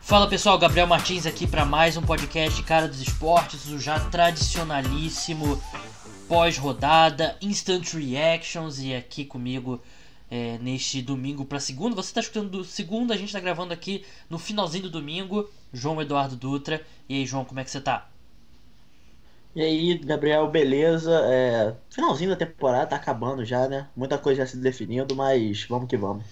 Fala pessoal, Gabriel Martins aqui para mais um podcast Cara dos Esportes, o já tradicionalíssimo pós-rodada, instant reactions e aqui comigo é, neste domingo para segunda. Você está escutando do segunda, a gente está gravando aqui no finalzinho do domingo. João Eduardo Dutra. E aí, João, como é que você tá? E aí, Gabriel, beleza? É, finalzinho da temporada, tá acabando já, né? Muita coisa já se definindo, mas vamos que vamos.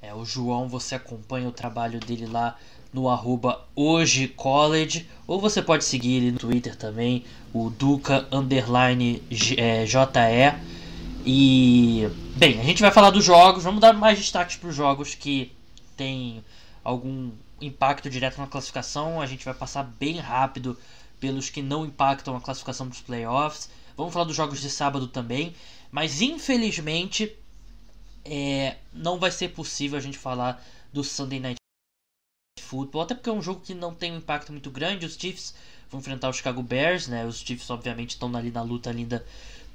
É, o João, você acompanha o trabalho dele lá no arroba hoje college, ou você pode seguir ele no Twitter também, o Duca underline é, JE. E bem, a gente vai falar dos jogos, vamos dar mais destaques para os jogos que tem algum impacto direto na classificação. A gente vai passar bem rápido pelos que não impactam a classificação dos playoffs. Vamos falar dos jogos de sábado também, mas infelizmente é, não vai ser possível a gente falar do Sunday Night Football, até porque é um jogo que não tem um impacto muito grande. Os Chiefs vão enfrentar os Chicago Bears, né? Os Chiefs obviamente estão ali na luta ainda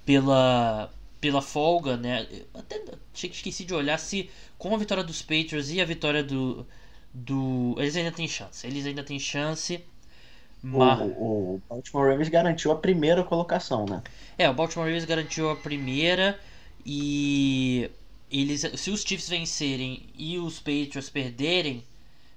pela pela folga, né? Até esqueci de olhar se com a vitória dos Patriots e a vitória do do eles ainda têm chance. Eles ainda têm chance. Mas... O, o Baltimore Ravens garantiu a primeira colocação, né? É, o Baltimore Ravens garantiu a primeira e eles se os Chiefs vencerem e os Patriots perderem,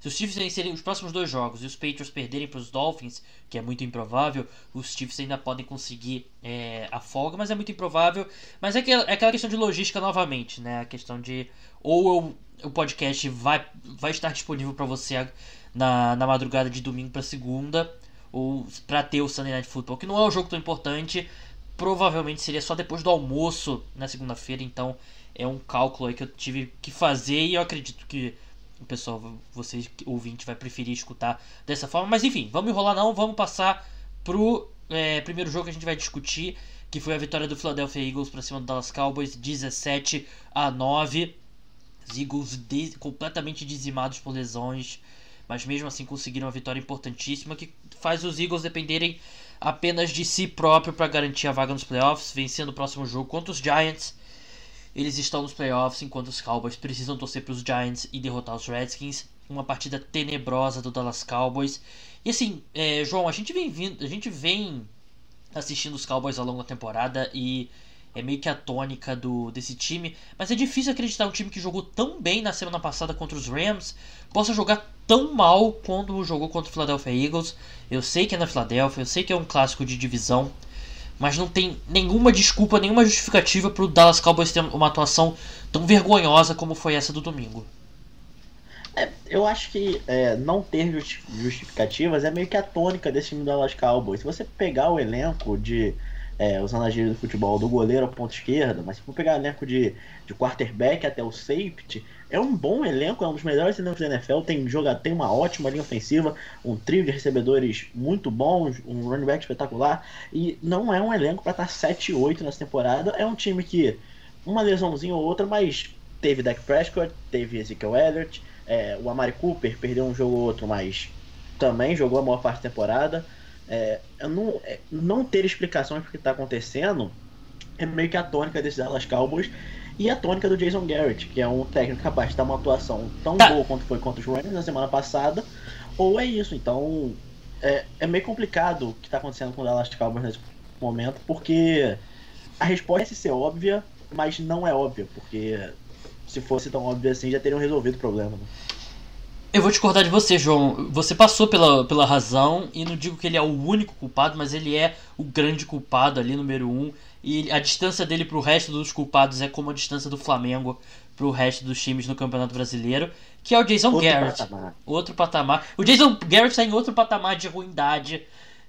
se os Chiefs vencerem os próximos dois jogos e os Patriots perderem para os Dolphins, que é muito improvável, os Chiefs ainda podem conseguir é, a folga, mas é muito improvável. Mas é aquela, é aquela questão de logística novamente, né? A questão de ou eu, o podcast vai, vai estar disponível para você na, na madrugada de domingo para segunda, ou para ter o Sunday Night Football, que não é um jogo tão importante. Provavelmente seria só depois do almoço na segunda-feira, então é um cálculo aí que eu tive que fazer e eu acredito que o pessoal, vocês ouvinte, vai preferir escutar dessa forma. Mas enfim, vamos enrolar não, vamos passar pro é, primeiro jogo que a gente vai discutir, que foi a vitória do Philadelphia Eagles para cima do Dallas Cowboys, 17 a 9. Os Eagles de, completamente dizimados por lesões, mas mesmo assim conseguiram uma vitória importantíssima que faz os Eagles dependerem apenas de si próprio para garantir a vaga nos playoffs, vencendo o próximo jogo contra os Giants eles estão nos playoffs enquanto os Cowboys precisam torcer para os Giants e derrotar os Redskins. Uma partida tenebrosa do Dallas Cowboys. E assim, é, João, a gente vem vindo, a gente vem assistindo os Cowboys ao longo da temporada e é meio que a tônica do, desse time. Mas é difícil acreditar um time que jogou tão bem na semana passada contra os Rams possa jogar tão mal quando jogou contra o Philadelphia Eagles. Eu sei que é na Philadelphia, eu sei que é um clássico de divisão mas não tem nenhuma desculpa, nenhuma justificativa para o Dallas Cowboys ter uma atuação tão vergonhosa como foi essa do domingo. É, eu acho que é, não ter justificativas é meio que a tônica desse time do Dallas Cowboys. Se você pegar o elenco de é, usando a gíria do futebol, do goleiro ao ponto esquerda, mas se for pegar elenco de, de quarterback até o safety, é um bom elenco, é um dos melhores elencos da NFL, tem, joga, tem uma ótima linha ofensiva, um trio de recebedores muito bons, um running back espetacular, e não é um elenco para estar 7 8 nessa temporada, é um time que uma lesãozinha ou outra, mas teve Dak Prescott, teve Ezekiel Elliott, é, o Amari Cooper perdeu um jogo ou outro, mas também jogou a maior parte da temporada é, não, é, não ter explicações para o que está acontecendo é meio que a tônica desses Dallas Cowboys e a tônica do Jason Garrett, que é um técnico capaz de dar uma atuação tão tá. boa quanto foi contra os Rams na semana passada, ou é isso. Então é, é meio complicado o que está acontecendo com o Dallas Cowboys nesse momento, porque a resposta é ser óbvia, mas não é óbvia, porque se fosse tão óbvia assim já teriam resolvido o problema. Né? Eu vou discordar de você, João. Você passou pela, pela razão, e não digo que ele é o único culpado, mas ele é o grande culpado ali, número um. E a distância dele pro resto dos culpados é como a distância do Flamengo pro resto dos times no Campeonato Brasileiro, que é o Jason outro Garrett. Patamar. Outro patamar. O Jason Garrett está em outro patamar de ruindade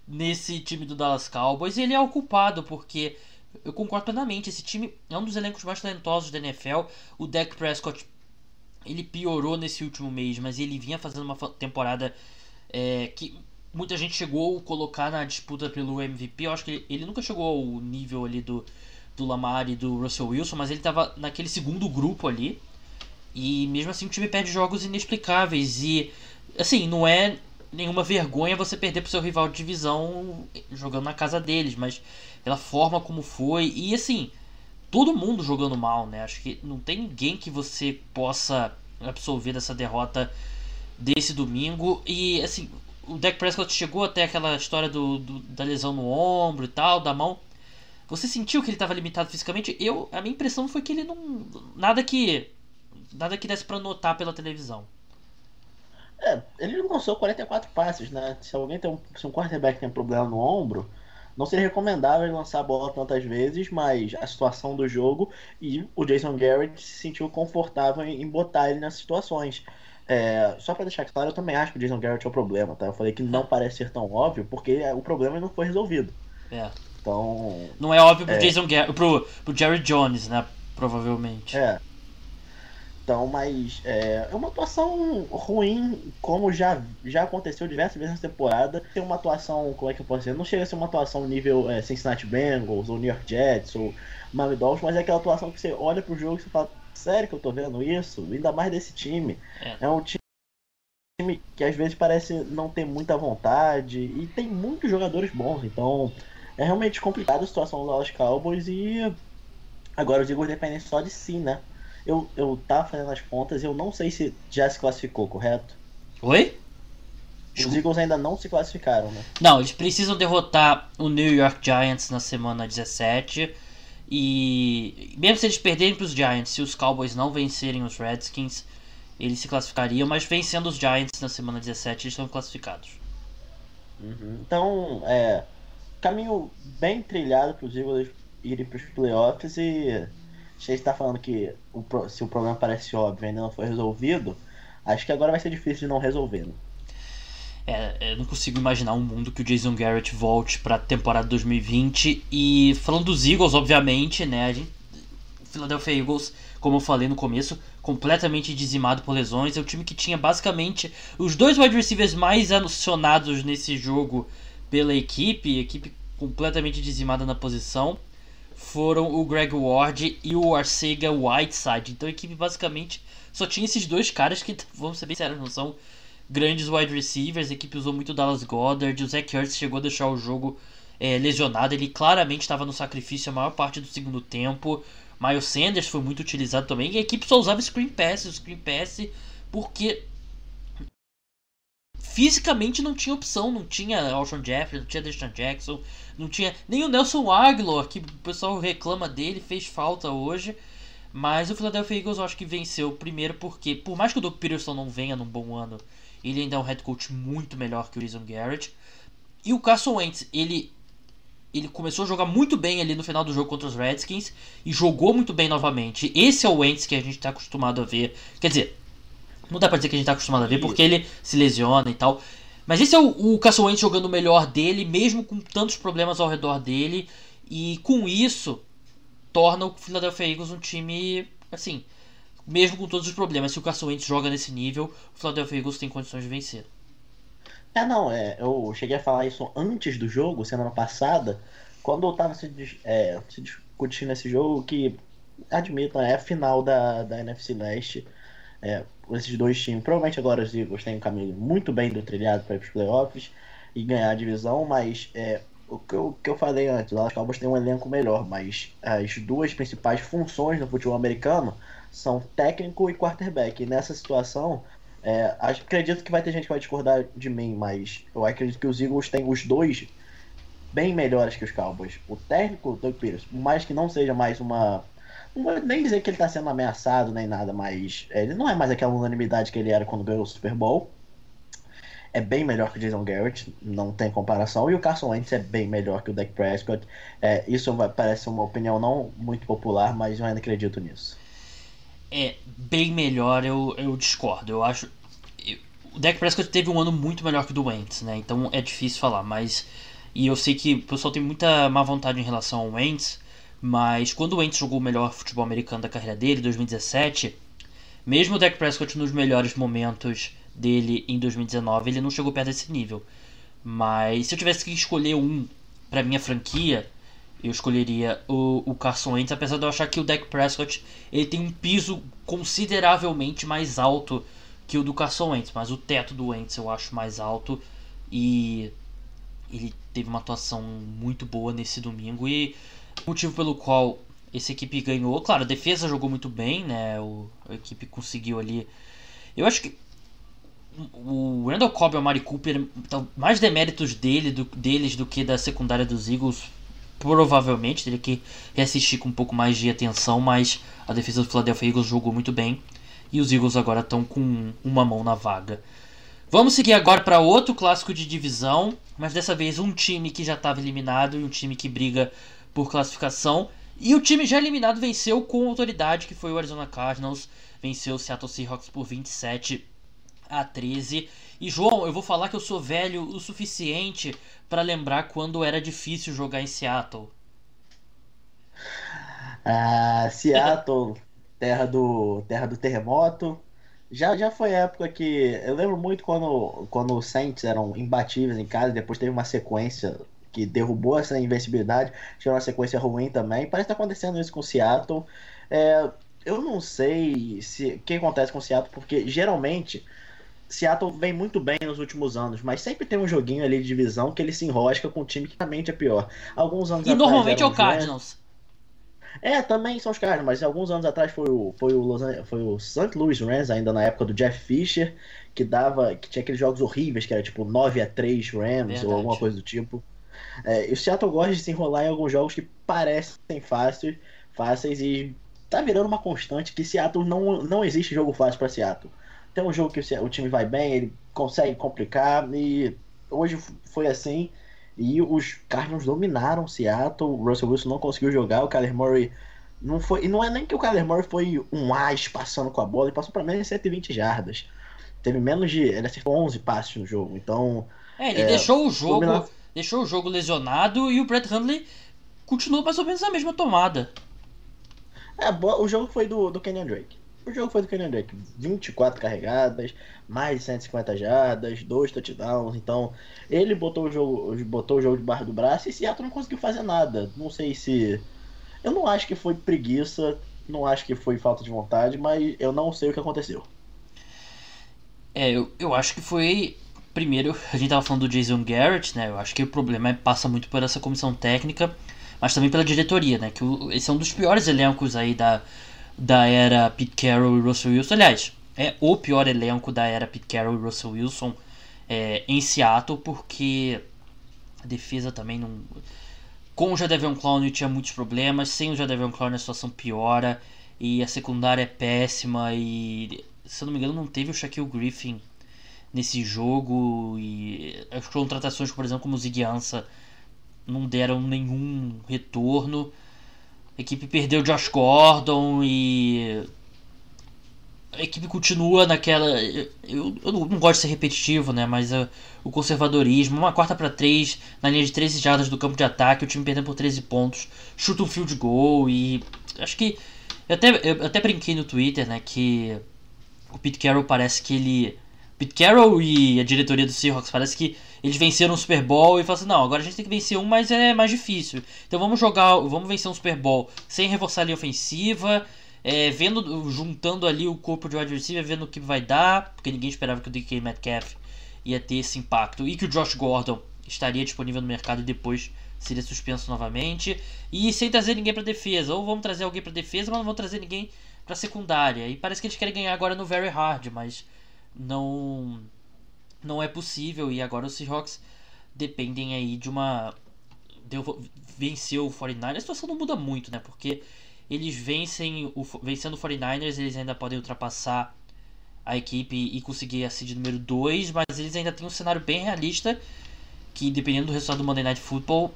nesse time do Dallas Cowboys, e ele é o culpado, porque eu concordo plenamente, esse time é um dos elencos mais talentosos da NFL. O Dak Prescott ele piorou nesse último mês, mas ele vinha fazendo uma temporada é, que muita gente chegou a colocar na disputa pelo MVP. Eu acho que ele, ele, nunca chegou ao nível ali do, do Lamar e do Russell Wilson, mas ele estava naquele segundo grupo ali. E mesmo assim o time perde jogos inexplicáveis. E assim, não é nenhuma vergonha você perder pro seu rival de divisão jogando na casa deles, mas pela forma como foi. E assim, todo mundo jogando mal, né? Acho que não tem ninguém que você possa absolver dessa derrota desse domingo. E assim, o Dak Prescott chegou até aquela história do, do, da lesão no ombro e tal, da mão. Você sentiu que ele estava limitado fisicamente? Eu, a minha impressão foi que ele não nada que nada que desse para notar pela televisão. É, ele lançou 44 passes, né? Se alguém tem um, se um quarterback tem problema no ombro, não seria recomendável lançar a bola tantas vezes, mas a situação do jogo e o Jason Garrett se sentiu confortável em, botar ele nessas situações. É, só para deixar claro, eu também acho que o Jason Garrett é o problema, tá? Eu falei que não parece ser tão óbvio, porque o problema não foi resolvido. É. Então. Não é óbvio pro é... Jason Garrett, pro, pro Jerry Jones, né? Provavelmente. É. Então, mas é, é uma atuação ruim, como já, já aconteceu diversas vezes nessa temporada. Tem uma atuação, como é que eu posso dizer? Não chega a ser uma atuação nível é, Cincinnati Bengals, ou New York Jets, ou Miami Dolphins, mas é aquela atuação que você olha pro jogo e você fala, sério que eu tô vendo isso? Ainda mais desse time. É, é um time que às vezes parece não ter muita vontade, e tem muitos jogadores bons, então é realmente complicada a situação do Dallas Cowboys e agora os Eagles dependem só de si, né? Eu, eu tava fazendo as contas e eu não sei se já se classificou, correto? Oi? Os Eagles ainda não se classificaram, né? Não, eles precisam derrotar o New York Giants na semana 17. E mesmo se eles perderem para os Giants, se os Cowboys não vencerem os Redskins, eles se classificariam. Mas vencendo os Giants na semana 17, eles estão classificados. Uhum. Então, é. Caminho bem trilhado para os Eagles irem para os playoffs e você está falando que o, se o problema parece óbvio ainda não foi resolvido, acho que agora vai ser difícil de não resolver. Né? É, eu não consigo imaginar um mundo que o Jason Garrett volte para a temporada 2020. E falando dos Eagles, obviamente, né? A gente, Philadelphia Eagles, como eu falei no começo, completamente dizimado por lesões. É o time que tinha basicamente os dois wide receivers mais acionados nesse jogo pela equipe, equipe completamente dizimada na posição foram o Greg Ward e o Arcega Whiteside. Então a equipe basicamente só tinha esses dois caras que, vamos ser bem sérios, não são grandes wide receivers. A equipe usou muito Dallas Goddard. O Zach Ertz chegou a deixar o jogo é, lesionado. Ele claramente estava no sacrifício a maior parte do segundo tempo. Miles Sanders foi muito utilizado também. E a equipe só usava screen pass, screen pass, porque fisicamente não tinha opção, não tinha Alshon Jeffrey, não tinha Deshaun Jackson, não tinha nem o Nelson Aguilar, que o pessoal reclama dele, fez falta hoje. Mas o Philadelphia Eagles eu acho que venceu primeiro porque, por mais que o Doug Peterson não venha num bom ano, ele ainda é um head coach muito melhor que o Jason Garrett. E o Carson Wentz, ele ele começou a jogar muito bem ali no final do jogo contra os Redskins e jogou muito bem novamente. Esse é o Wentz que a gente está acostumado a ver. Quer dizer, não dá pra dizer que a gente tá acostumado a ver, porque ele se lesiona e tal. Mas esse é o, o Wentz jogando o melhor dele, mesmo com tantos problemas ao redor dele. E com isso, torna o Philadelphia Eagles um time, assim, mesmo com todos os problemas. Se o Wentz joga nesse nível, o Philadelphia Eagles tem condições de vencer. É, não, é, eu cheguei a falar isso antes do jogo, semana passada, quando eu tava se, é, se discutindo esse jogo, que, admito, é a final da, da NFC Leste. É, esses dois times, provavelmente agora os Eagles têm um caminho muito bem do trilhado para ir para os playoffs e ganhar a divisão, mas é, o, que eu, que eu falei antes, o Dallas Cowboys tem um elenco melhor, mas as duas principais funções no futebol americano são técnico e quarterback. E nessa situação, é, acredito que vai ter gente que vai discordar de mim, mas eu acredito que os Eagles têm os dois bem melhores que os Cowboys. O técnico, o Doug Peters, mais que não seja mais uma não vou nem dizer que ele tá sendo ameaçado nem nada, mas ele não é mais aquela unanimidade que ele era quando ganhou o Super Bowl. É bem melhor que o Jason Garrett, não tem comparação. E o Carson Wentz é bem melhor que o Dak Prescott. É, isso parece uma opinião não muito popular, mas eu ainda acredito nisso. É bem melhor, eu, eu discordo. Eu acho. Eu, o Dak Prescott teve um ano muito melhor que o do Wentz, né? Então é difícil falar, mas. E eu sei que o pessoal tem muita má vontade em relação ao Wentz, mas quando o Wentz jogou o melhor futebol americano da carreira dele, 2017, mesmo o Dak Prescott nos melhores momentos dele em 2019, ele não chegou perto desse nível. Mas se eu tivesse que escolher um para minha franquia, eu escolheria o, o Carson Wentz, apesar de eu achar que o Dak Prescott ele tem um piso consideravelmente mais alto que o do Carson Wentz, mas o teto do Wentz eu acho mais alto e ele teve uma atuação muito boa nesse domingo e motivo pelo qual essa equipe ganhou. Claro, a defesa jogou muito bem, né? O, a equipe conseguiu ali. Eu acho que o Randall Cobb e o Mari Cooper, então, mais deméritos dele, do, deles do que da secundária dos Eagles, provavelmente. Teria que reassistir com um pouco mais de atenção, mas a defesa do Philadelphia Eagles jogou muito bem. E os Eagles agora estão com uma mão na vaga. Vamos seguir agora para outro clássico de divisão, mas dessa vez um time que já estava eliminado e um time que briga por classificação. E o time já eliminado venceu com autoridade, que foi o Arizona Cardinals, venceu o Seattle Seahawks por 27 a 13. E João, eu vou falar que eu sou velho o suficiente para lembrar quando era difícil jogar em Seattle. Ah, Seattle, terra do terra do terremoto, já, já foi época que. Eu lembro muito quando, quando os Saints eram imbatíveis em casa, depois teve uma sequência que derrubou essa invencibilidade, tinha uma sequência ruim também. Parece que tá acontecendo isso com o Seattle. É, eu não sei se o que acontece com o Seattle, porque geralmente Seattle vem muito bem nos últimos anos, mas sempre tem um joguinho ali de divisão que ele se enrosca com um time que realmente é pior. Alguns anos e normalmente é o Cardinals. É, também são os caras, mas alguns anos atrás foi o, foi o, Los Angeles, foi o St. Louis Rams, ainda na época do Jeff Fisher, que dava. que tinha aqueles jogos horríveis, que era tipo 9 a 3 Rams Verdade. ou alguma coisa do tipo. É, o Seattle gosta de se enrolar em alguns jogos que parecem fáceis, fáceis e tá virando uma constante que Seattle não, não existe jogo fácil para Seattle. Tem um jogo que o, o time vai bem, ele consegue complicar e hoje foi assim. E os Cardinals dominaram Seattle. O Russell Wilson não conseguiu jogar. O Kyler Murray não foi. E não é nem que o Kyler Murray foi um as passando com a bola. Ele passou para menos de 120 jardas. Teve menos de. Ele acertou 11 passes no jogo. Então. É, ele é, deixou o jogo. Dominar... Deixou o jogo lesionado e o Brett Hundley continuou mais ou menos na mesma tomada. É, o jogo foi do, do Kenyon Drake. O jogo foi do Kenyon Drake. 24 carregadas, mais de 150 jardas, dois touchdowns. Então, ele botou o jogo, botou o jogo debaixo do braço e Seattle não conseguiu fazer nada. Não sei se. Eu não acho que foi preguiça, não acho que foi falta de vontade, mas eu não sei o que aconteceu. É, eu, eu acho que foi. Primeiro, a gente tava falando do Jason Garrett, né? Eu acho que o problema é, passa muito por essa comissão técnica, mas também pela diretoria, né? Que o, esse é um dos piores elencos aí da, da era Pete Carroll e Russell Wilson. Aliás, é o pior elenco da era Pete Carroll e Russell Wilson é, em Seattle, porque a defesa também não. Com o Jadavion Clowney tinha muitos problemas, sem o Jadavion Clowney a situação piora e a secundária é péssima e se eu não me engano não teve o Shaquille Griffin nesse jogo e as contratações, por exemplo, como o Ziggy Ansah não deram nenhum retorno. A equipe perdeu Josh Gordon e a equipe continua naquela. Eu, eu não gosto de ser repetitivo, né? Mas uh, o conservadorismo, uma quarta para três na linha de 13 jardas do campo de ataque, o time perdendo por 13 pontos, chuta um field goal e. Acho que. Eu até, eu até brinquei no Twitter, né? Que o Pete Carroll parece que ele. Pete Carroll e a diretoria do Seahawks parece que eles venceram o Super Bowl e falaram assim, não, agora a gente tem que vencer um, mas é mais difícil. Então vamos jogar, vamos vencer um Super Bowl sem reforçar a linha ofensiva, é, vendo, juntando ali o corpo de wide receiver, vendo o que vai dar, porque ninguém esperava que o DK Metcalf ia ter esse impacto e que o Josh Gordon estaria disponível no mercado e depois seria suspenso novamente e sem trazer ninguém para defesa. Ou vamos trazer alguém para defesa, mas não vamos trazer ninguém para secundária. E parece que eles querem ganhar agora no very hard, mas não não é possível e agora os Seahawks dependem aí de uma venceu o 49ers, a situação não muda muito, né? Porque eles vencem o vencendo o 49ers, eles ainda podem ultrapassar a equipe e conseguir a seed número 2, mas eles ainda têm um cenário bem realista que dependendo do resultado do Monday Night Football,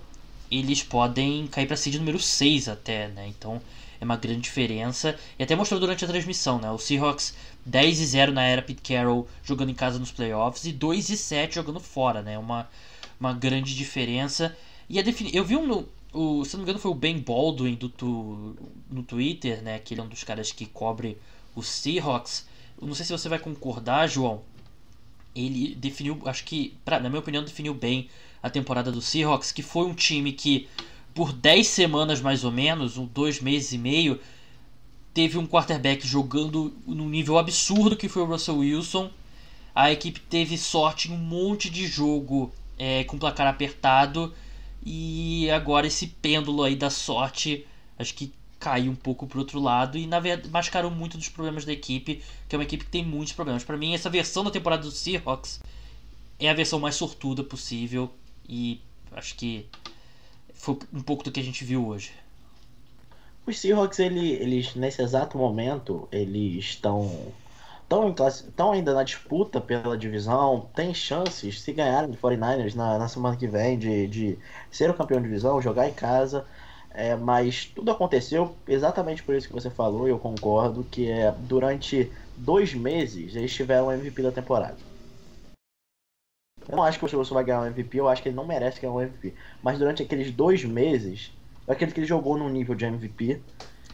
eles podem cair para seed número 6 até, né? Então, é uma grande diferença. E até mostrou durante a transmissão, né? O Seahawks 10 e 0 na era Pete Carroll jogando em casa nos playoffs e 2 e 7 jogando fora, né? Uma, uma grande diferença. E a defini eu vi um o, se não me engano foi o Ben Baldwin do tu, no Twitter, né, que ele é um dos caras que cobre os Seahawks. Eu não sei se você vai concordar, João. Ele definiu, acho que, pra, na minha opinião, definiu bem a temporada do Seahawks, que foi um time que por 10 semanas mais ou menos, um dois meses e meio, teve um quarterback jogando num nível absurdo que foi o Russell Wilson. A equipe teve sorte em um monte de jogo é, com placar apertado. E agora esse pêndulo aí da sorte, acho que cair um pouco pro outro lado e na verdade mascarou muito dos problemas da equipe, que é uma equipe que tem muitos problemas. Para mim, essa versão da temporada do Seahawks é a versão mais sortuda possível e acho que foi um pouco do que a gente viu hoje. Os Seahawks, ele, eles nesse exato momento, eles estão estão ainda na disputa pela divisão, tem chances, se ganharem de 49ers na, na semana que vem, de, de ser o campeão de divisão, jogar em casa. É, mas tudo aconteceu exatamente por isso que você falou, e eu concordo, que é durante dois meses eles tiveram o MVP da temporada. Eu não acho que o Russell vai ganhar o MVP, eu acho que ele não merece ganhar o MVP. Mas durante aqueles dois meses, eu acredito que ele jogou no nível de MVP.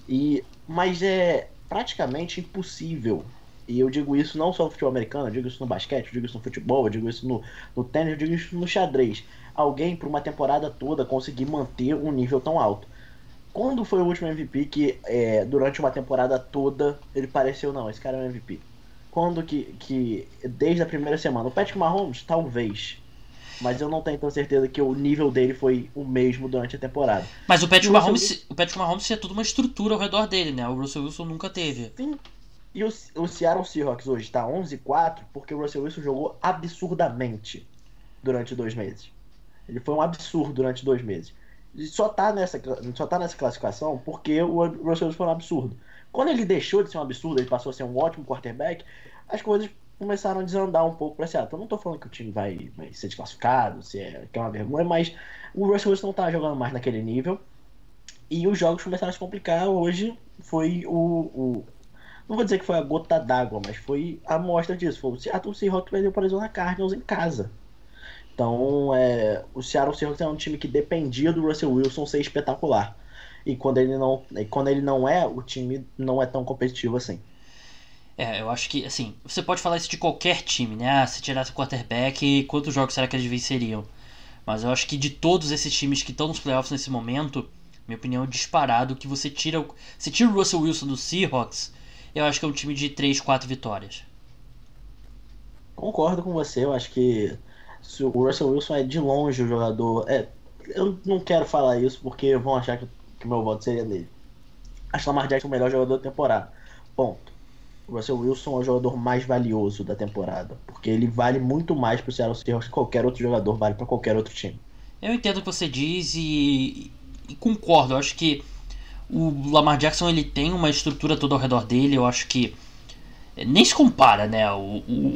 E, mas é praticamente impossível e eu digo isso não só no futebol americano, eu digo isso no basquete, eu digo isso no futebol, eu digo isso no, no tênis, eu digo isso no xadrez. Alguém, por uma temporada toda, conseguir manter um nível tão alto. Quando foi o último MVP que, é, durante uma temporada toda, ele pareceu, não, esse cara é um MVP? Quando que, que desde a primeira semana, o Patrick Mahomes, talvez, mas eu não tenho tão certeza que o nível dele foi o mesmo durante a temporada. Mas o Patrick, Mahomes, o Patrick Mahomes tinha toda uma estrutura ao redor dele, né? O Russell Wilson nunca teve. Sim, e o, o Seattle Seahawks hoje está 11-4 porque o Russell Wilson jogou absurdamente durante dois meses. Ele foi um absurdo durante dois meses. E só está nessa, só tá nessa classificação porque o Russell Wilson foi um absurdo. Quando ele deixou de ser um absurdo, ele passou a ser um ótimo quarterback, as coisas começaram a desandar um pouco para Seattle. Eu não estou falando que o time vai, vai ser desclassificado, se é, que é uma vergonha, mas o Russell Wilson não está jogando mais naquele nível. E os jogos começaram a se complicar. Hoje foi o, o não vou dizer que foi a gota d'água, mas foi a amostra disso. Foi o Seattle Seahawks perdeu para Arizona Cardinals em casa. Então, é, o Seattle Seahawks é um time que dependia do Russell Wilson ser espetacular. E quando ele não, quando ele não é, o time não é tão competitivo assim. É, eu acho que, assim, você pode falar isso de qualquer time, né? Ah, se tirasse o quarterback, quantos jogos será que eles venceriam? Mas eu acho que de todos esses times que estão nos playoffs nesse momento, minha opinião é disparado que você tira, você tira o Russell Wilson do Seahawks, eu acho que é um time de 3, 4 vitórias. Concordo com você, eu acho que o Russell Wilson é de longe o jogador. É, eu não quero falar isso porque vão achar que, que meu voto seria dele. Acho Lamar Jackson é o melhor jogador da temporada. Ponto. O Russell Wilson é o jogador mais valioso da temporada. Porque ele vale muito mais para o Seattle Seahawks que qualquer outro jogador vale para qualquer outro time. Eu entendo o que você diz e, e concordo. Eu acho que o Lamar Jackson ele tem uma estrutura toda ao redor dele, eu acho que nem se compara, né? O, o,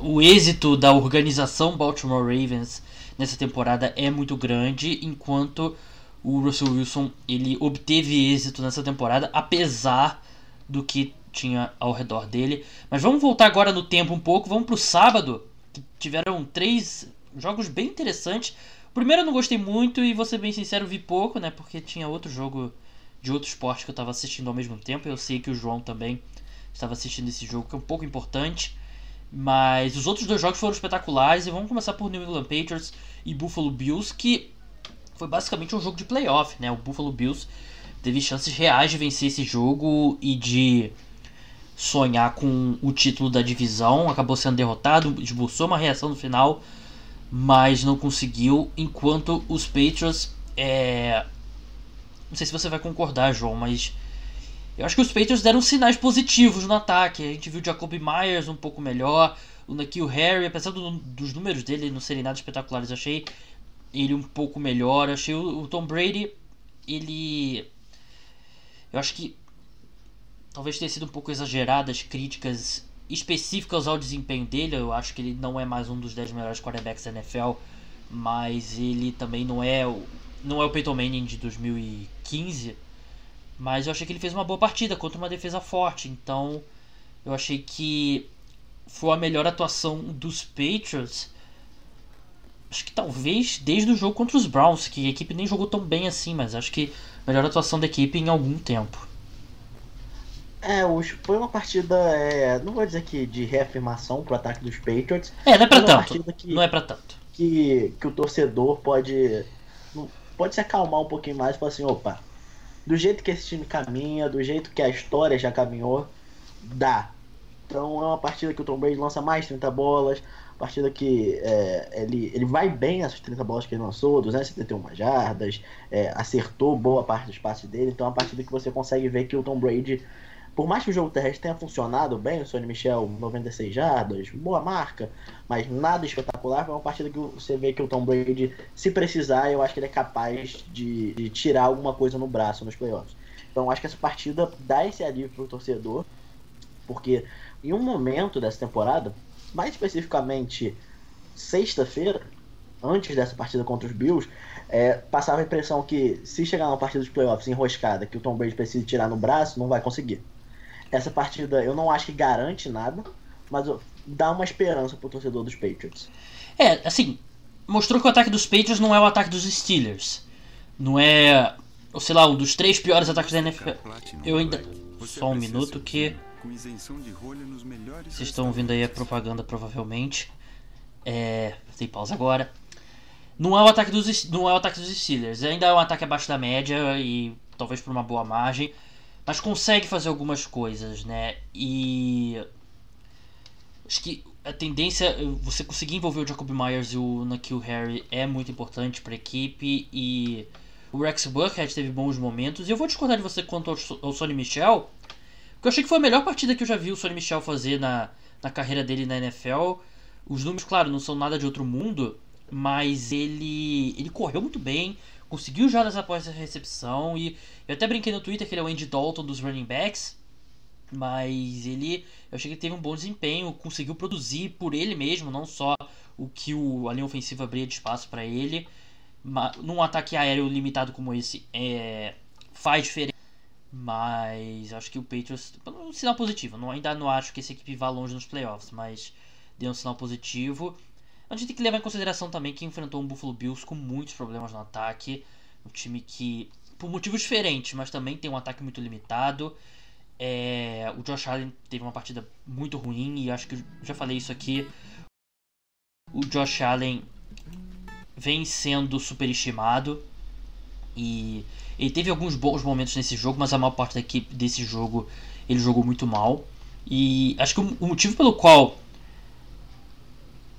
o êxito da organização Baltimore Ravens nessa temporada é muito grande, enquanto o Russell Wilson ele obteve êxito nessa temporada, apesar do que tinha ao redor dele. Mas vamos voltar agora no tempo um pouco, vamos para o sábado, que tiveram três jogos bem interessantes. O primeiro eu não gostei muito e vou ser bem sincero, vi pouco, né? Porque tinha outro jogo de outro esporte que eu estava assistindo ao mesmo tempo. Eu sei que o João também estava assistindo esse jogo, que é um pouco importante. Mas os outros dois jogos foram espetaculares. E vamos começar por New England Patriots e Buffalo Bills, que foi basicamente um jogo de playoff, né? O Buffalo Bills teve chances reais de vencer esse jogo e de sonhar com o título da divisão. Acabou sendo derrotado, esboçou uma reação no final, mas não conseguiu. Enquanto os Patriots é, não sei se você vai concordar, João, mas eu acho que os Patriots deram sinais positivos no ataque. A gente viu o Jacoby Myers um pouco melhor, o Nakil Harry, apesar do, dos números dele não serem nada espetaculares, achei ele um pouco melhor. Achei o, o Tom Brady, ele. Eu acho que talvez tenha sido um pouco exageradas críticas específicas ao desempenho dele. Eu acho que ele não é mais um dos 10 melhores quarterbacks da NFL, mas ele também não é não é o Peyton Manning de 2015, mas eu achei que ele fez uma boa partida contra uma defesa forte. Então eu achei que foi a melhor atuação dos Patriots. Acho que talvez desde o jogo contra os Browns, que a equipe nem jogou tão bem assim, mas acho que melhor atuação da equipe em algum tempo. É, foi uma partida, é, não vou dizer que de reafirmação pro ataque dos Patriots. É, não é pra tanto. Que, não é pra tanto. Que, que o torcedor pode pode se acalmar um pouquinho mais e falar assim, opa, do jeito que esse time caminha, do jeito que a história já caminhou, dá. Então é uma partida que o Tom Brady lança mais 30 bolas, partida que é, ele, ele vai bem nessas 30 bolas que ele lançou, 271 jardas, é, acertou boa parte dos passes dele, então é uma partida que você consegue ver que o Tom Brady, por mais que o jogo terrestre tenha funcionado bem, o Sonny Michel 96 jardas, boa marca, mas nada espetacular, é uma partida que você vê que o Tom Brady, se precisar, eu acho que ele é capaz de, de tirar alguma coisa no braço nos playoffs. Então acho que essa partida dá esse alívio pro torcedor, porque em um momento dessa temporada, mais especificamente sexta-feira, antes dessa partida contra os Bills, é, passava a impressão que se chegar numa partida dos playoffs enroscada, que o Tom Brady precisa tirar no braço, não vai conseguir. Essa partida eu não acho que garante nada, mas dá uma esperança pro torcedor dos Patriots. É, assim, mostrou que o ataque dos Patriots não é o ataque dos Steelers. Não é, sei lá, um dos três piores ataques da NFL. Eu ainda. Só um minuto que. Vocês estão ouvindo aí a propaganda provavelmente. É, tem pausa agora. Não é o ataque dos não é o ataque dos Steelers, ainda é um ataque abaixo da média e talvez por uma boa margem, mas consegue fazer algumas coisas, né? E acho que a tendência você conseguir envolver o Jacob Myers e o Nakil Harry é muito importante para a equipe e o Rex Burkhead teve bons momentos. E eu vou discordar de você quanto ao Sonny Michel, porque eu achei que foi a melhor partida que eu já vi o Sonny Michel fazer na, na carreira dele na NFL. Os números, claro, não são nada de outro mundo, mas ele ele correu muito bem, conseguiu jardas após a recepção e eu até brinquei no Twitter que ele é o Andy Dalton dos running backs, mas ele eu achei que ele teve um bom desempenho, conseguiu produzir por ele mesmo, não só o que o, a linha ofensiva abria de espaço para ele. Num ataque aéreo limitado como esse, é, faz diferença. Mas acho que o Patriots. Um sinal positivo. Não, ainda não acho que essa equipe vá longe nos playoffs, mas deu um sinal positivo. A gente tem que levar em consideração também que enfrentou um Buffalo Bills com muitos problemas no ataque. Um time que, por motivos diferentes, mas também tem um ataque muito limitado. É, o Josh Allen teve uma partida muito ruim e acho que já falei isso aqui. O Josh Allen vem sendo superestimado e ele teve alguns bons momentos nesse jogo, mas a maior parte da equipe desse jogo ele jogou muito mal. E acho que o motivo pelo qual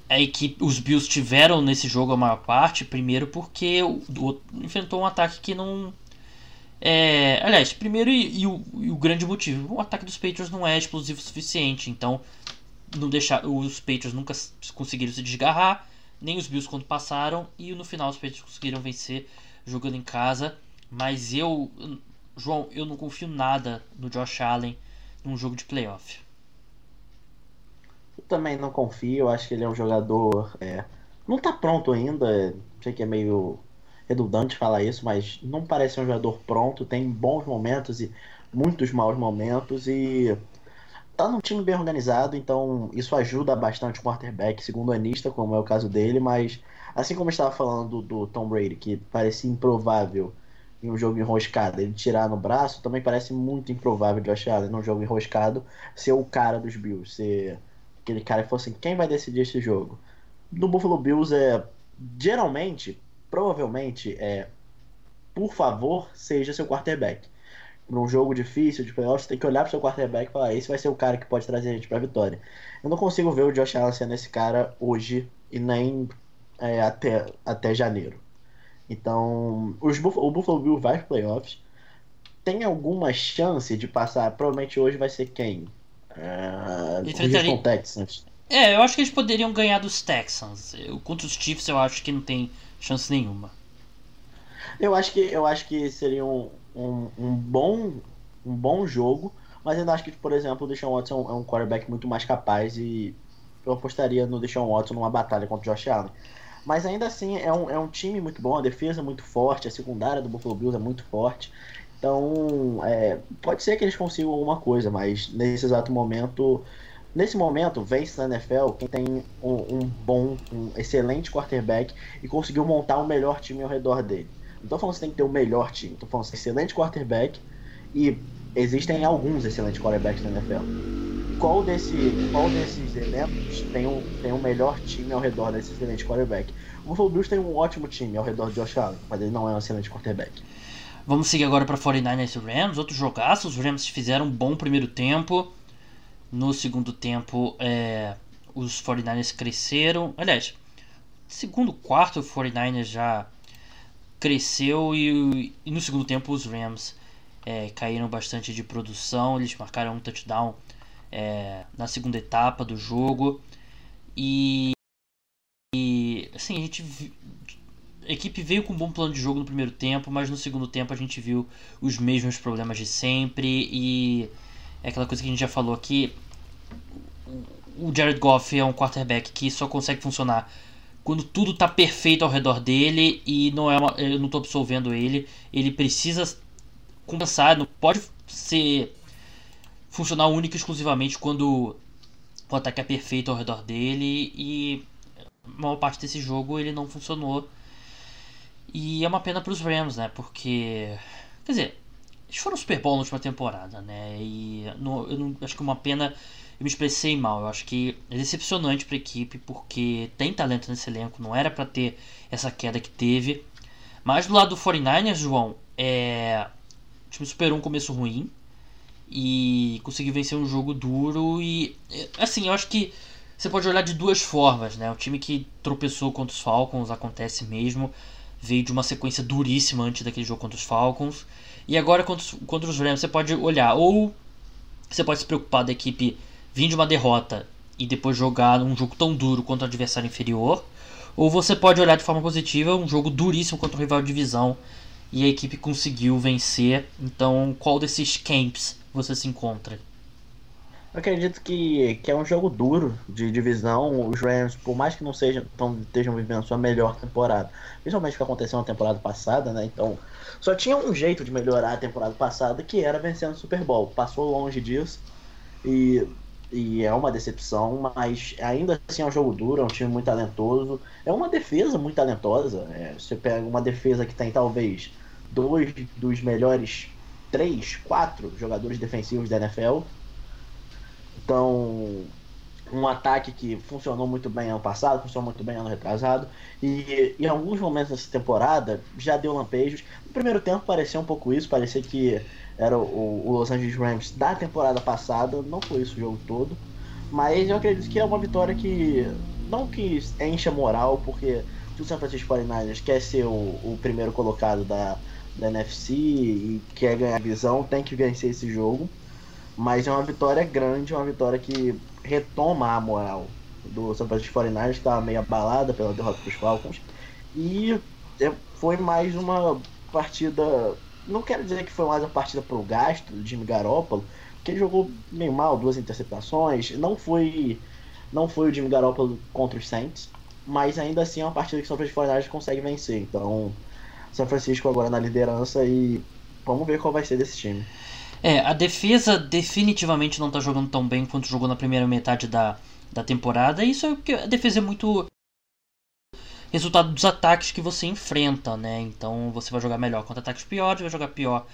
a equipe, os Bills tiveram nesse jogo a maior parte, primeiro porque o, o, enfrentou um ataque que não. É, aliás, primeiro e, e, o, e, o, grande motivo, o ataque dos Patriots não é explosivo o suficiente, então não deixar, os Patriots nunca conseguiram se desgarrar, nem os Bills quando passaram, e no final os Patriots conseguiram vencer jogando em casa. Mas eu, João, eu não confio nada no Josh Allen num jogo de playoff. Eu também não confio, acho que ele é um jogador. É, não tá pronto ainda, sei que é meio redundante falar isso, mas não parece um jogador pronto, tem bons momentos e muitos maus momentos e tá num time bem organizado, então isso ajuda bastante o quarterback segundo anista, como é o caso dele, mas assim como estava falando do, Tom Brady, que parecia improvável em um jogo enroscado, ele tirar no braço, também parece muito improvável de Josh Allen num jogo enroscado ser o cara dos Bills, ser aquele cara que fosse assim, quem vai decidir esse jogo? No Buffalo Bills é geralmente, provavelmente é por favor, seja seu quarterback. Num jogo difícil de playoffs, você tem que olhar pro seu quarterback e falar: esse vai ser o cara que pode trazer a gente pra vitória. Eu não consigo ver o Josh Allen sendo esse cara hoje e nem é, até, até janeiro. Então, os Buffalo, o Buffalo Bills vai para playoffs. Tem alguma chance de passar? Provavelmente hoje vai ser quem? Uh, Houston Texans. É, eu acho que eles poderiam ganhar dos Texans. Eu, contra os Chiefs eu acho que não tem chance nenhuma. Eu acho que, eu acho que seria um, um, um bom, um bom jogo, mas ainda acho que, por exemplo, o Deshaun Watson é um quarterback muito mais capaz e eu apostaria no Deshaun Watson numa batalha contra o Josh Allen. Mas ainda assim é um, é um time muito bom, a defesa é muito forte, a secundária do Buffalo Bills é muito forte. Então, é, pode ser que eles consigam alguma coisa, mas nesse exato momento, nesse momento, vence na NFL quem tem um, um bom, um excelente quarterback e conseguiu montar o melhor time ao redor dele. Não tô falando que você tem que ter o melhor time, tô falando que excelente quarterback e existem alguns excelentes quarterbacks na NFL qual, desse, qual desses elementos tem um, tem um melhor time ao redor desse excelente quarterback. O Buffalo Bills tem um ótimo time ao redor de Josh Allen, mas ele não é um excelente quarterback. Vamos seguir agora para 49ers e Rams, outro jogaço. Os Rams fizeram um bom primeiro tempo. No segundo tempo, é, os 49ers cresceram. Aliás, segundo quarto, o 49ers já cresceu e, e no segundo tempo os Rams é, caíram bastante de produção. Eles marcaram um touchdown é, na segunda etapa do jogo. E, e assim, a gente a equipe veio com um bom plano de jogo no primeiro tempo, mas no segundo tempo a gente viu os mesmos problemas de sempre e é aquela coisa que a gente já falou aqui. O Jared Goff é um quarterback que só consegue funcionar quando tudo está perfeito ao redor dele e não é uma, eu não estou absolvendo ele. Ele precisa compensar, não pode ser funcionar única e exclusivamente quando o ataque é perfeito ao redor dele e a maior parte desse jogo ele não funcionou. E é uma pena para os Rams, né? Porque, quer dizer, eles foram Super Bowl na última temporada, né? E no, eu não, acho que uma pena eu me expressei mal. Eu acho que é decepcionante para a equipe porque tem talento nesse elenco, não era para ter essa queda que teve. Mas do lado do 49ers, João, é, o time superou um começo ruim e conseguiu vencer um jogo duro e assim, eu acho que você pode olhar de duas formas, né? O time que tropeçou contra os Falcons acontece mesmo, veio de uma sequência duríssima antes daquele jogo contra os Falcons. E agora contra os, contra os Rams você pode olhar ou você pode se preocupar da equipe vir de uma derrota e depois jogar um jogo tão duro contra o adversário inferior, ou você pode olhar de forma positiva um jogo duríssimo contra o rival de divisão e a equipe conseguiu vencer. Então, qual desses camps você se encontra? Eu acredito que, que é um jogo duro de divisão. Os Rams, por mais que não sejam, tão, estejam vivendo sua melhor temporada, principalmente o que aconteceu na temporada passada, né? Então, só tinha um jeito de melhorar a temporada passada, que era vencendo o Super Bowl. Passou longe disso e, e é uma decepção, mas ainda assim é um jogo duro, é um time muito talentoso. É uma defesa muito talentosa. É, você pega uma defesa que tem talvez dois dos melhores três, quatro jogadores defensivos da NFL. Então, um ataque que funcionou muito bem ano passado, funcionou muito bem ano retrasado. E em alguns momentos dessa temporada já deu lampejos. No primeiro tempo parecia um pouco isso, parecia que era o, o Los Angeles Rams da temporada passada, não foi isso o jogo todo. Mas eu acredito que é uma vitória que não que encha moral, porque se o San Francisco 49ers quer ser o, o primeiro colocado da, da NFC e quer ganhar a visão, tem que vencer esse jogo. Mas é uma vitória grande, uma vitória que retoma a moral do San Francisco 49ers, que estava meio abalada pela derrota dos Falcons. E é, foi mais uma partida. Não quero dizer que foi mais uma partida pro gasto do Jimmy Garoppolo, porque ele jogou meio mal, duas interceptações. Não foi, não foi o Jimmy Garoppolo contra os Saints, mas ainda assim é uma partida que o San Francisco 49ers consegue vencer. Então, São Francisco agora na liderança e vamos ver qual vai ser desse time. É, a defesa definitivamente não tá jogando tão bem quanto jogou na primeira metade da, da temporada. Isso é porque a defesa é muito resultado dos ataques que você enfrenta, né? Então você vai jogar melhor contra ataques piores, vai jogar pior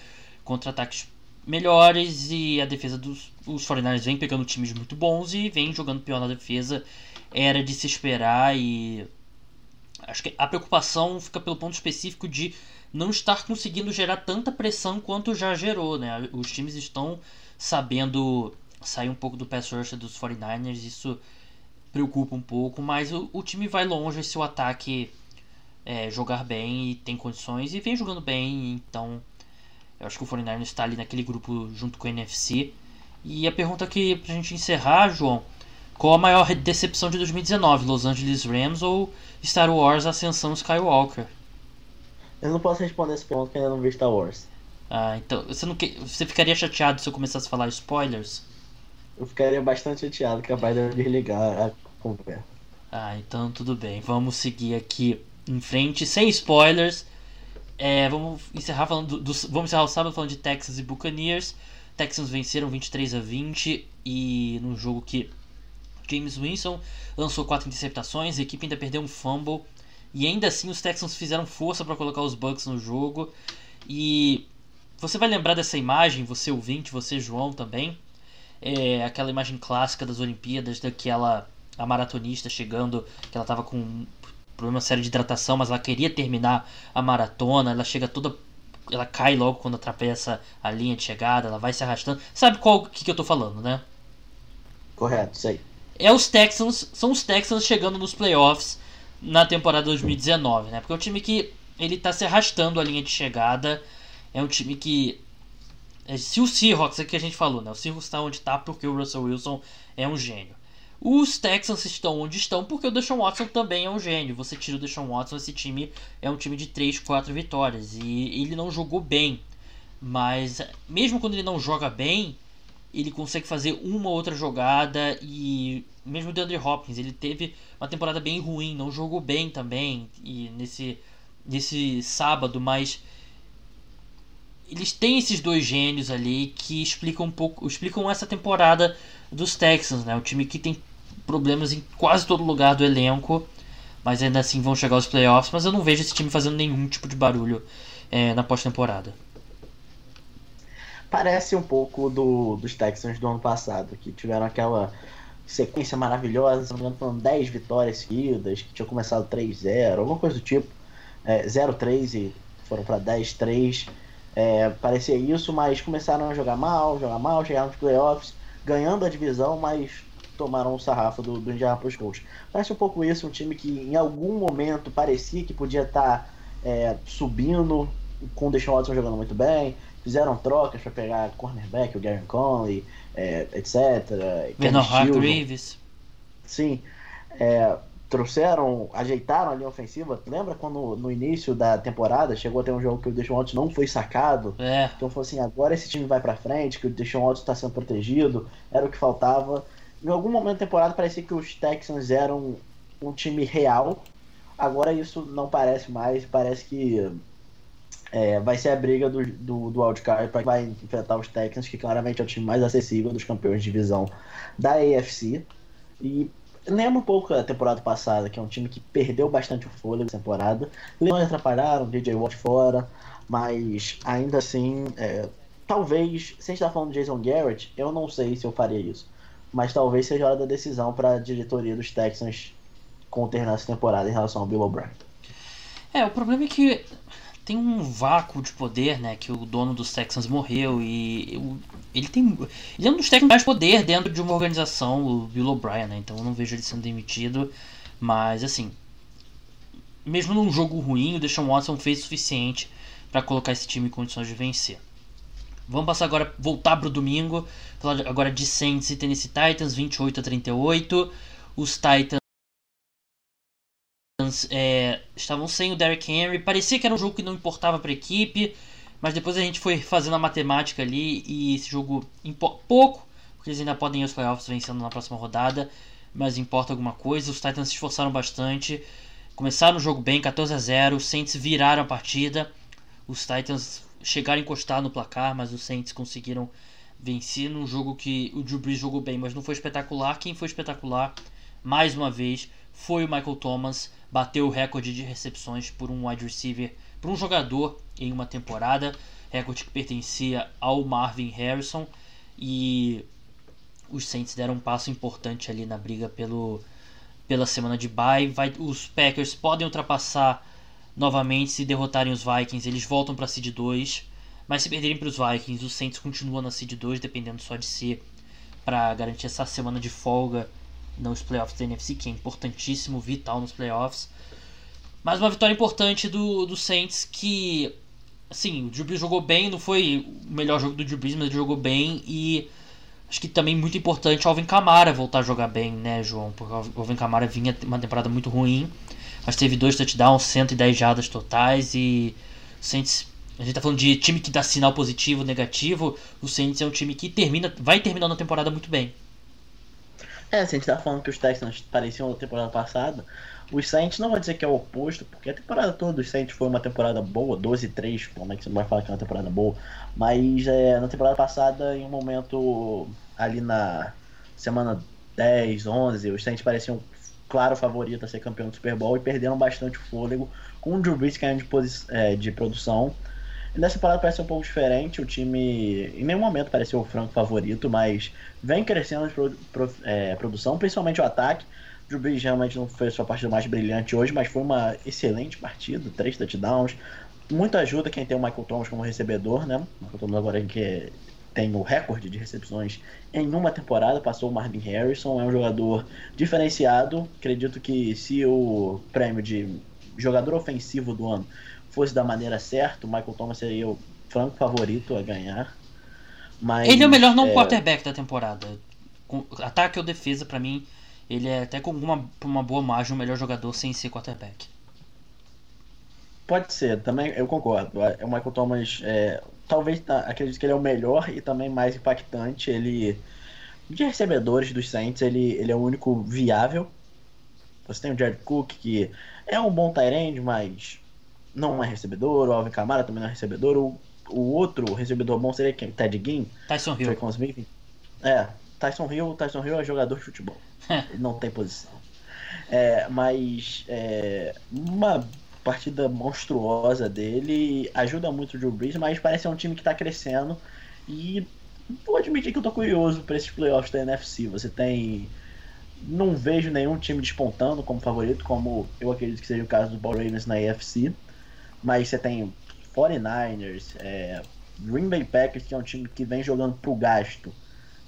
contra ataques melhores e a defesa dos os 49ers vem pegando times muito bons e vem jogando pior na defesa. Era de se esperar e acho que a preocupação fica pelo ponto específico de não estar conseguindo gerar tanta pressão quanto já gerou, né? Os times estão sabendo sair um pouco do pass rush dos 49ers, isso preocupa um pouco, mas o, o time vai longe se o ataque é, jogar bem e tem condições e vem jogando bem, então eu acho que o 49ers está ali naquele grupo junto com o NFC. E a pergunta aqui pra gente encerrar, João, qual a maior decepção de 2019, Los Angeles Rams ou Star Wars Ascensão Skywalker? Eu não posso responder essa pergunta porque ainda não vi Star Wars. Ah, então você não que... você ficaria chateado se eu começasse a falar spoilers? Eu ficaria bastante chateado, capaz de eu desligar a conversa. Ah, então tudo bem. Vamos seguir aqui em frente, sem spoilers. É, vamos encerrar falando do, vamos encerrar o sábado falando de Texas e Buccaneers. Texans venceram 23 a 20 e num jogo que James Winston lançou quatro interceptações, a equipe ainda perdeu um fumble e ainda assim os Texans fizeram força para colocar os Bucks no jogo. E você vai lembrar dessa imagem, você ouvinte, você João também. É aquela imagem clássica das Olimpíadas daquela a maratonista chegando, que ela estava com problema sério de hidratação, mas ela queria terminar a maratona, ela chega toda ela cai logo quando atravessa a linha de chegada, ela vai se arrastando. Sabe qual que, que eu tô falando, né? Correto, sei. É os Texans, são os Texans chegando nos playoffs na temporada 2019, né? Porque é um time que ele tá se arrastando a linha de chegada, é um time que é, se o Seahawks, é que a gente falou, né? O Seahawks está onde está porque o Russell Wilson é um gênio. Os Texans estão onde estão porque o Deshaun Watson também é um gênio. Você tira o Deshaun Watson, esse time é um time de 3, 4 vitórias. E ele não jogou bem. Mas mesmo quando ele não joga bem, ele consegue fazer uma outra jogada. E mesmo o DeAndre Hopkins, ele teve uma temporada bem ruim, não jogou bem também. E nesse, nesse sábado, mas eles têm esses dois gênios ali que explicam um pouco, explicam essa temporada dos Texans, né? O time que tem problemas em quase todo lugar do elenco, mas ainda assim vão chegar aos playoffs. Mas eu não vejo esse time fazendo nenhum tipo de barulho é, na pós-temporada. Parece um pouco do, dos Texans do ano passado, que tiveram aquela sequência maravilhosa, se não me engano, foram 10 vitórias seguidas, que tinha começado 3-0, alguma coisa do tipo. É, 0-3 e foram para 10-3. É, parecia isso, mas começaram a jogar mal, jogar mal, chegaram nos playoffs, ganhando a divisão, mas tomaram o sarrafo do, do Indianapolis Colts. Parece um pouco isso, um time que em algum momento parecia que podia estar tá, é, subindo, com o Deshaun Watson jogando muito bem, fizeram trocas para pegar cornerback, o Gary Conley, é, etc. Vernon Hargreaves. Sim. É, trouxeram, ajeitaram a linha ofensiva. Lembra quando no início da temporada chegou a ter um jogo que o Deshaun Watson não foi sacado? É. Então foi assim, agora esse time vai para frente, que o Deshaun Watson está sendo protegido, era o que faltava em algum momento da temporada parecia que os Texans eram um time real. Agora isso não parece mais, parece que é, vai ser a briga do, do, do wildcard para vai enfrentar os Texans, que claramente é o time mais acessível dos campeões de divisão da AFC. E lembra um pouco a temporada passada, que é um time que perdeu bastante o fôlego na temporada. Leões atrapalharam, DJ Watt fora, mas ainda assim, é, talvez, se a gente está falando de Jason Garrett, eu não sei se eu faria isso mas talvez seja hora da decisão para a diretoria dos Texans conternar essa temporada em relação ao Bill O'Brien. É, o problema é que tem um vácuo de poder, né? Que o dono dos Texans morreu e ele tem. Ele é um dos técnicos mais poder dentro de uma organização, o Bill O'Brien, né? Então eu não vejo ele sendo demitido. Mas assim. Mesmo num jogo ruim, o Deshaun Watson fez o suficiente para colocar esse time em condições de vencer. Vamos passar agora, voltar para o domingo. Falar agora de Saints e Tennessee Titans, 28 a 38. Os Titans é, estavam sem o Derrick Henry. Parecia que era um jogo que não importava para a equipe. Mas depois a gente foi fazendo a matemática ali e esse jogo pouco, porque eles ainda podem ir aos playoffs vencendo na próxima rodada, mas importa alguma coisa. Os Titans se esforçaram bastante, começaram o jogo bem, 14 a 0, os Saints viraram a partida. Os Titans chegaram a encostar no placar, mas os Saints conseguiram vencer num jogo que o Drew Brees jogou bem, mas não foi espetacular. Quem foi espetacular, mais uma vez, foi o Michael Thomas. Bateu o recorde de recepções por um wide receiver, por um jogador em uma temporada. Recorde que pertencia ao Marvin Harrison. E os Saints deram um passo importante ali na briga pelo, pela semana de bye. Vai, os Packers podem ultrapassar novamente se derrotarem os Vikings, eles voltam para seed 2. Mas se perderem para os Vikings, os Saints continuam na seed 2, dependendo só de si, para garantir essa semana de folga nos playoffs da NFC, que é importantíssimo, vital nos playoffs. Mas uma vitória importante do, do Saints que, assim, o Drew Brees jogou bem, não foi o melhor jogo do Drew Brees, mas ele jogou bem e acho que também muito importante o Alvin Kamara voltar a jogar bem, né, João? Porque o Alvin Kamara vinha uma temporada muito ruim mas teve dois touchdowns, 110 jardas totais e o Saints, a gente tá falando de time que dá sinal positivo, negativo, o Saints é um time que termina, vai terminando a temporada muito bem. É, se a gente tá falando que os Texans pareciam na temporada passada, os Saints não vou dizer que é o oposto, porque a temporada toda dos Saints foi uma temporada boa, 12-3, como é que você não vai falar que é uma temporada boa, mas é, na temporada passada, em um momento ali na semana 10, 11, os Saints pareciam claro favorito a ser campeão do Super Bowl e perderam bastante fôlego com o Drew Brees caindo de, é, de produção. Nessa parada parece um pouco diferente, o time em nenhum momento pareceu o franco favorito, mas vem crescendo de pro, pro, é, produção, principalmente o ataque. Drew Brees realmente não foi a sua partida mais brilhante hoje, mas foi uma excelente partida, três touchdowns. Muita ajuda quem tem o Michael Thomas como recebedor, né? O Michael Thomas agora que é, tem o recorde de recepções em uma temporada, passou o Marvin Harrison, é um jogador diferenciado. Acredito que se o prêmio de jogador ofensivo do ano fosse da maneira certa, o Michael Thomas seria o franco favorito a ganhar. Mas, ele é o melhor não é... quarterback da temporada. Com ataque ou defesa, para mim, ele é até com uma, uma boa margem o melhor jogador sem ser quarterback. Pode ser, também eu concordo. O Michael Thomas, é, talvez tá, acredito que ele é o melhor e também mais impactante. Ele de recebedores dos Saints, ele, ele é o único viável. Você tem o Jared Cook, que é um bom tight mas não é recebedor. O Alvin Kamara também não é recebedor. O, o outro recebedor bom seria quem? Ted Ginn? Tyson Hill. Smith. É, Tyson Hill, Tyson Hill é jogador de futebol. ele não tem posição. É, mas é, uma partida monstruosa dele ajuda muito o Drew Brees, mas parece ser um time que está crescendo e vou admitir que eu tô curioso para esses playoffs da NFC. Você tem não vejo nenhum time despontando como favorito, como eu acredito que seja o caso do Baltimore Ravens na AFC. Mas você tem 49ers, é, Green Bay Packers, que é um time que vem jogando pro gasto.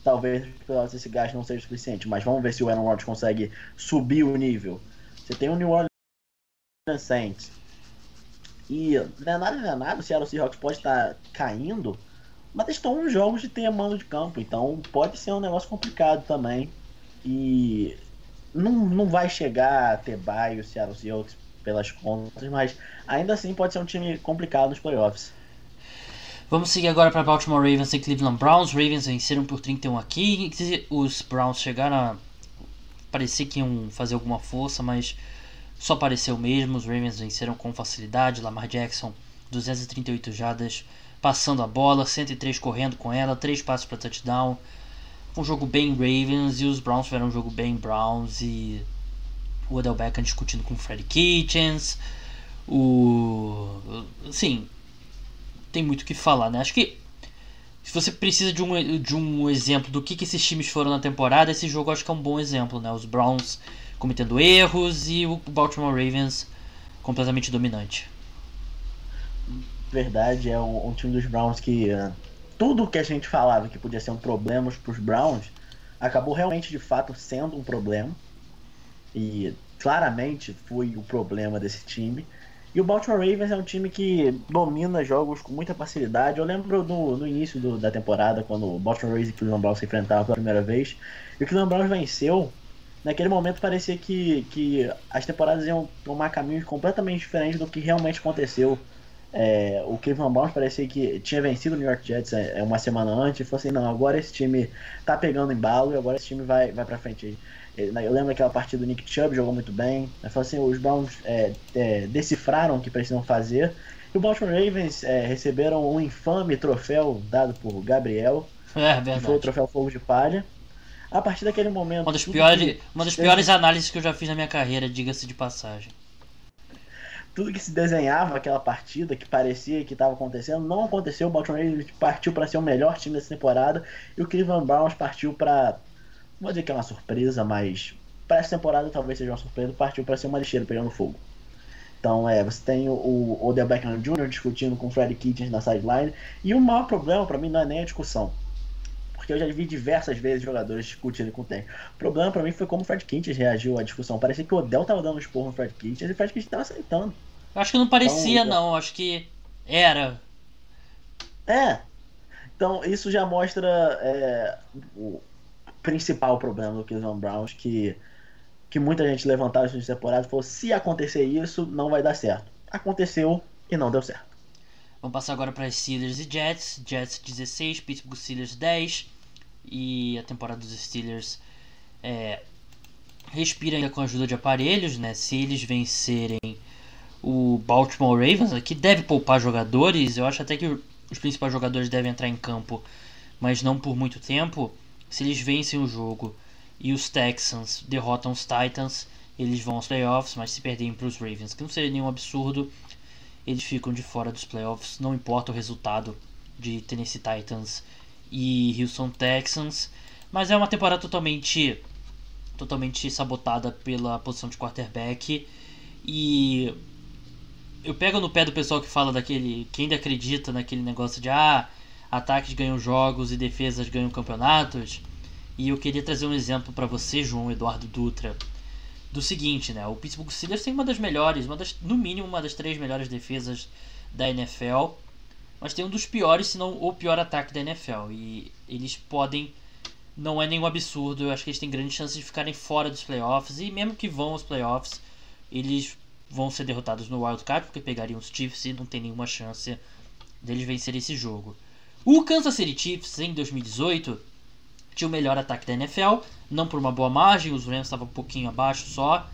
Talvez esse gasto não seja suficiente, mas vamos ver se o Aaron Rodgers consegue subir o nível. Você tem o New Orleans Saints. E não é nada, não é nada, o Seattle Seahawks pode estar caindo, mas estão uns jogos de ter mando de campo, então pode ser um negócio complicado também. E não, não vai chegar a ter baio o Seattle Seahawks pelas contas, mas ainda assim pode ser um time complicado nos playoffs. Vamos seguir agora para Baltimore Ravens e Cleveland Browns. Ravens venceram por 31 aqui. Os Browns chegaram a parecer que iam fazer alguma força, mas só pareceu mesmo. Os Ravens venceram com facilidade. Lamar Jackson, 238 jardas, passando a bola, 103 correndo com ela, 3 passos para touchdown um jogo bem Ravens e os Browns tiveram um jogo bem Browns e o Odell Beckham discutindo com o Freddy Kitchens. O. Sim, tem muito o que falar, né? Acho que se você precisa de um, de um exemplo do que, que esses times foram na temporada, esse jogo acho que é um bom exemplo, né? Os Browns cometendo erros e o Baltimore Ravens completamente dominante. Verdade, é um, um time dos Browns que uh tudo que a gente falava que podia ser um problema para os Browns acabou realmente de fato sendo um problema. E claramente foi o problema desse time. E o Baltimore Ravens é um time que domina jogos com muita facilidade. Eu lembro no, no início do, da temporada, quando o Baltimore Ravens e o Cleveland Browns se enfrentavam pela primeira vez, e o Cleveland Browns venceu. Naquele momento parecia que, que as temporadas iam tomar caminhos completamente diferentes do que realmente aconteceu é, o Cleveland Browns parecia que tinha vencido o New York Jets é, é uma semana antes e falou assim, não, agora esse time tá pegando embalo e agora esse time vai, vai pra frente. Eu lembro daquela partida do Nick Chubb, jogou muito bem. Ele falou assim, os Browns é, é, decifraram o que precisam fazer. E o Baltimore Ravens é, receberam um infame troféu dado por Gabriel, é, que foi o troféu Fogo de Palha. A partir daquele momento... Uma das piores, uma das piores análises que eu já fiz na minha carreira, diga-se de passagem tudo que se desenhava aquela partida, que parecia que estava acontecendo, não aconteceu. O Baltimore Ravens partiu para ser o melhor time dessa temporada e o Cleveland Browns partiu para, vou dizer que é uma surpresa, mas para essa temporada talvez seja uma surpresa, partiu para ser uma lixeira pegando fogo. Então, é, você tem o, Odell Beckham Jr. discutindo com o Freddy Kitchens na sideline, e o maior problema para mim não é nem a discussão. Porque eu já vi diversas vezes jogadores discutindo com o técnico. O problema para mim foi como o Fred Kitchens reagiu à discussão. Parecia que o Odell tava dando um esporro no Fred Kitchens e o Fred Kitchens tava aceitando. Eu acho que não parecia, então, não. Acho que era. É. Então, isso já mostra é, o principal problema do Cleveland Browns, que, que muita gente levantava isso temporada e falou: se acontecer isso, não vai dar certo. Aconteceu e não deu certo. Vamos passar agora para Steelers e Jets. Jets 16, Pittsburgh Steelers 10. E a temporada dos Steelers é, respira ainda com a ajuda de aparelhos, né? Se eles vencerem o Baltimore Ravens, que deve poupar jogadores, eu acho até que os principais jogadores devem entrar em campo, mas não por muito tempo. Se eles vencem o jogo e os Texans derrotam os Titans, eles vão aos playoffs, mas se perderem para os Ravens, que não seria nenhum absurdo, eles ficam de fora dos playoffs, não importa o resultado de Tennessee Titans e Houston Texans, mas é uma temporada totalmente totalmente sabotada pela posição de quarterback e eu pego no pé do pessoal que fala daquele. que ainda acredita naquele negócio de ah, ataques ganham jogos e defesas ganham campeonatos. E eu queria trazer um exemplo para você, João Eduardo Dutra, do seguinte, né? O Pittsburgh Steelers tem uma das melhores, uma das, no mínimo uma das três melhores defesas da NFL, mas tem um dos piores, se não o pior ataque da NFL. E eles podem, não é nenhum absurdo, eu acho que eles têm grandes chances de ficarem fora dos playoffs e mesmo que vão aos playoffs, eles vão ser derrotados no Wild Card porque pegariam os Chiefs e não tem nenhuma chance deles vencer esse jogo. O Kansas City Chiefs em 2018 tinha o melhor ataque da NFL, não por uma boa margem, os Rams estavam um pouquinho abaixo só,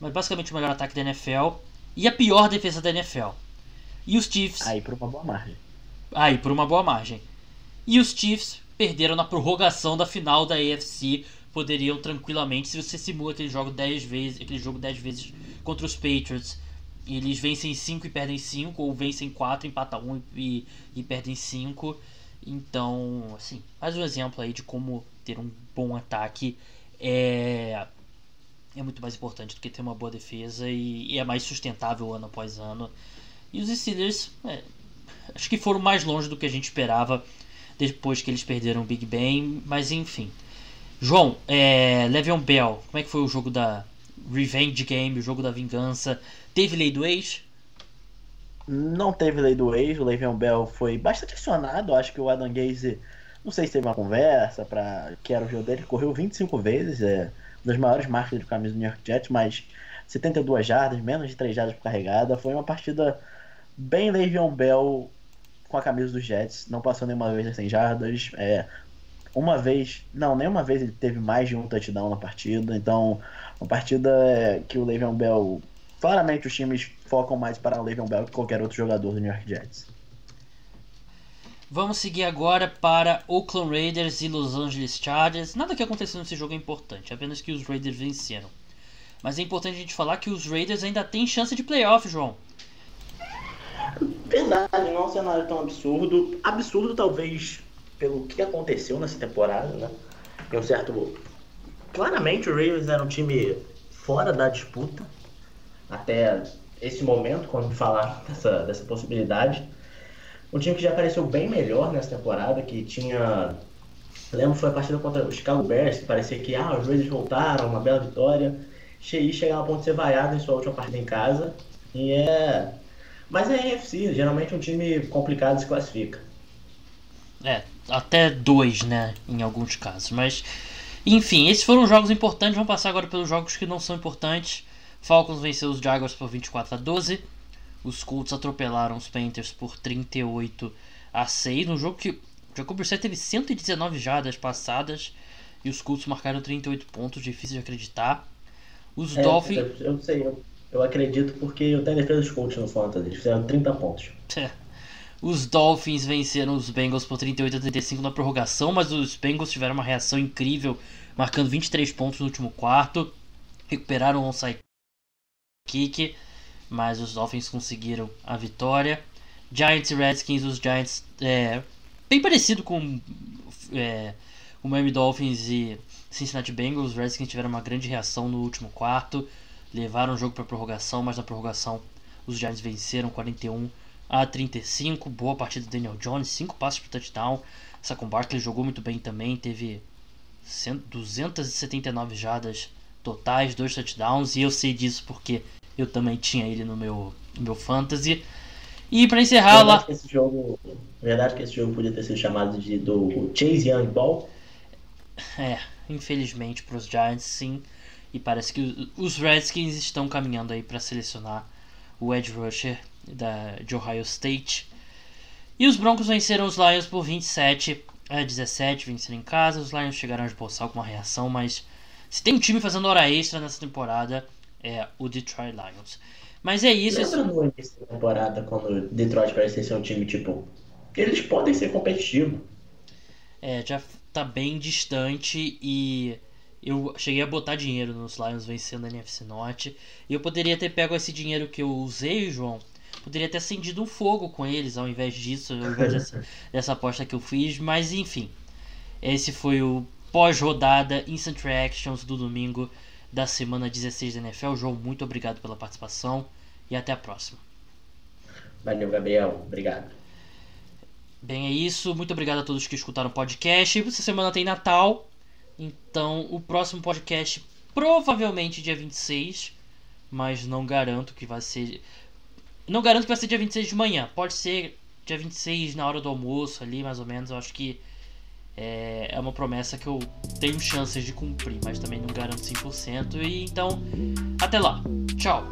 mas basicamente o melhor ataque da NFL e a pior defesa da NFL. E os Chiefs. Aí por uma boa margem. Aí por uma boa margem. E os Chiefs perderam na prorrogação da final da AFC. Poderiam tranquilamente, se você simula aquele jogo 10 vezes, aquele jogo 10 vezes contra os Patriots, eles vencem 5 e perdem 5, ou vencem 4, empatam 1 e, e perdem 5. Então, assim, mais um exemplo aí de como ter um bom ataque é, é muito mais importante do que ter uma boa defesa e, e é mais sustentável ano após ano. E os Steelers, é, acho que foram mais longe do que a gente esperava depois que eles perderam o Big Ben, mas enfim. João, é, Le'Veon Bell, como é que foi o jogo da Revenge Game, o jogo da vingança? Teve lei do ex? Não teve lei do ex, o Le'Veon Bell foi bastante acionado. Acho que o Adam Gaze, não sei se teve uma conversa para que era o jogo dele, correu 25 vezes, é das maiores marcas de camisa do New York Jets, mas 72 jardas, menos de 3 jardas por carregada. Foi uma partida bem Le'Veon Bell com a camisa dos Jets, não passou nenhuma vez das 100 jardas. É, uma vez, não, nem uma vez ele teve mais de um touchdown na partida. Então, uma partida que o Le'Veon Bell claramente os times focam mais para o Le'Veon Bell que qualquer outro jogador do New York Jets. Vamos seguir agora para Oakland Raiders e Los Angeles Chargers. Nada que aconteceu nesse jogo é importante, apenas que os Raiders venceram. Mas é importante a gente falar que os Raiders ainda têm chance de playoff, João. Verdade, não é um cenário tão absurdo. Absurdo, talvez, pelo que aconteceu nessa temporada, né? Em um certo. Claramente, o Raiders era um time fora da disputa até esse momento, quando falar dessa, dessa possibilidade. Um time que já apareceu bem melhor nessa temporada, que tinha. Lembro foi a partida contra o Chicago Bears, que parecia que ah, os Raiders voltaram, uma bela vitória. Cheio chegava a ponto de ser vaiado em sua última partida em casa. E é. Mas é NFC, geralmente um time complicado se classifica. É, até dois, né, em alguns casos. Mas, enfim, esses foram jogos importantes. Vamos passar agora pelos jogos que não são importantes. Falcons venceu os Jaguars por 24 a 12. Os Colts atropelaram os Panthers por 38 a 6. No jogo que o Jacob Brissett teve 119 jardas passadas e os Colts marcaram 38 pontos. Difícil de acreditar. Os é, Dolphins. Eu sei, eu, eu acredito porque eu tenho defesa dos Colts no Fantasy. Eles fizeram 30 pontos. É. Os Dolphins venceram os Bengals por 38 a 35 na prorrogação, mas os Bengals tiveram uma reação incrível, marcando 23 pontos no último quarto. Recuperaram o onside kick, mas os Dolphins conseguiram a vitória. Giants e Redskins, os Giants é, bem parecido com é, o Miami Dolphins e Cincinnati Bengals. Os Redskins tiveram uma grande reação no último quarto, levaram o jogo para prorrogação, mas na prorrogação os Giants venceram 41 a 35. Boa partida do Daniel Jones, 5 passos para touchdown. Saquon Barkley jogou muito bem também, teve 279 jardas totais, dois touchdowns, e eu sei disso porque eu também tinha ele no meu, no meu fantasy. E para encerrar verdade lá. Que esse jogo, verdade que esse jogo podia ter sido chamado de do Chase Young Ball. É, infelizmente para os Giants sim. E parece que os Redskins estão caminhando aí para selecionar o edge rusher da, de Ohio State. E os Broncos venceram os Lions por 27 a 17, venceram em casa. Os Lions chegaram a esboçar alguma reação, mas se tem um time fazendo hora extra nessa temporada é o Detroit Lions. Mas é isso. Lembra no início da temporada quando o Detroit parecia ser um time tipo. Eles podem ser competitivos. É, já tá bem distante e eu cheguei a botar dinheiro nos Lions vencendo a NFC Norte. E eu poderia ter pego esse dinheiro que eu usei, João. Poderia ter acendido um fogo com eles ao invés disso, ao invés dessa, dessa aposta que eu fiz. Mas enfim, esse foi o pós-rodada Instant Reactions do domingo da semana 16 da NFL. João, muito obrigado pela participação e até a próxima. Valeu, Gabriel. Obrigado. Bem, é isso. Muito obrigado a todos que escutaram o podcast. Essa semana tem Natal. Então, o próximo podcast provavelmente dia 26. Mas não garanto que vai ser. Não garanto que vai ser dia 26 de manhã. Pode ser dia 26 na hora do almoço ali, mais ou menos. Eu acho que é, é uma promessa que eu tenho chances de cumprir, mas também não garanto 100%. E então, até lá. Tchau.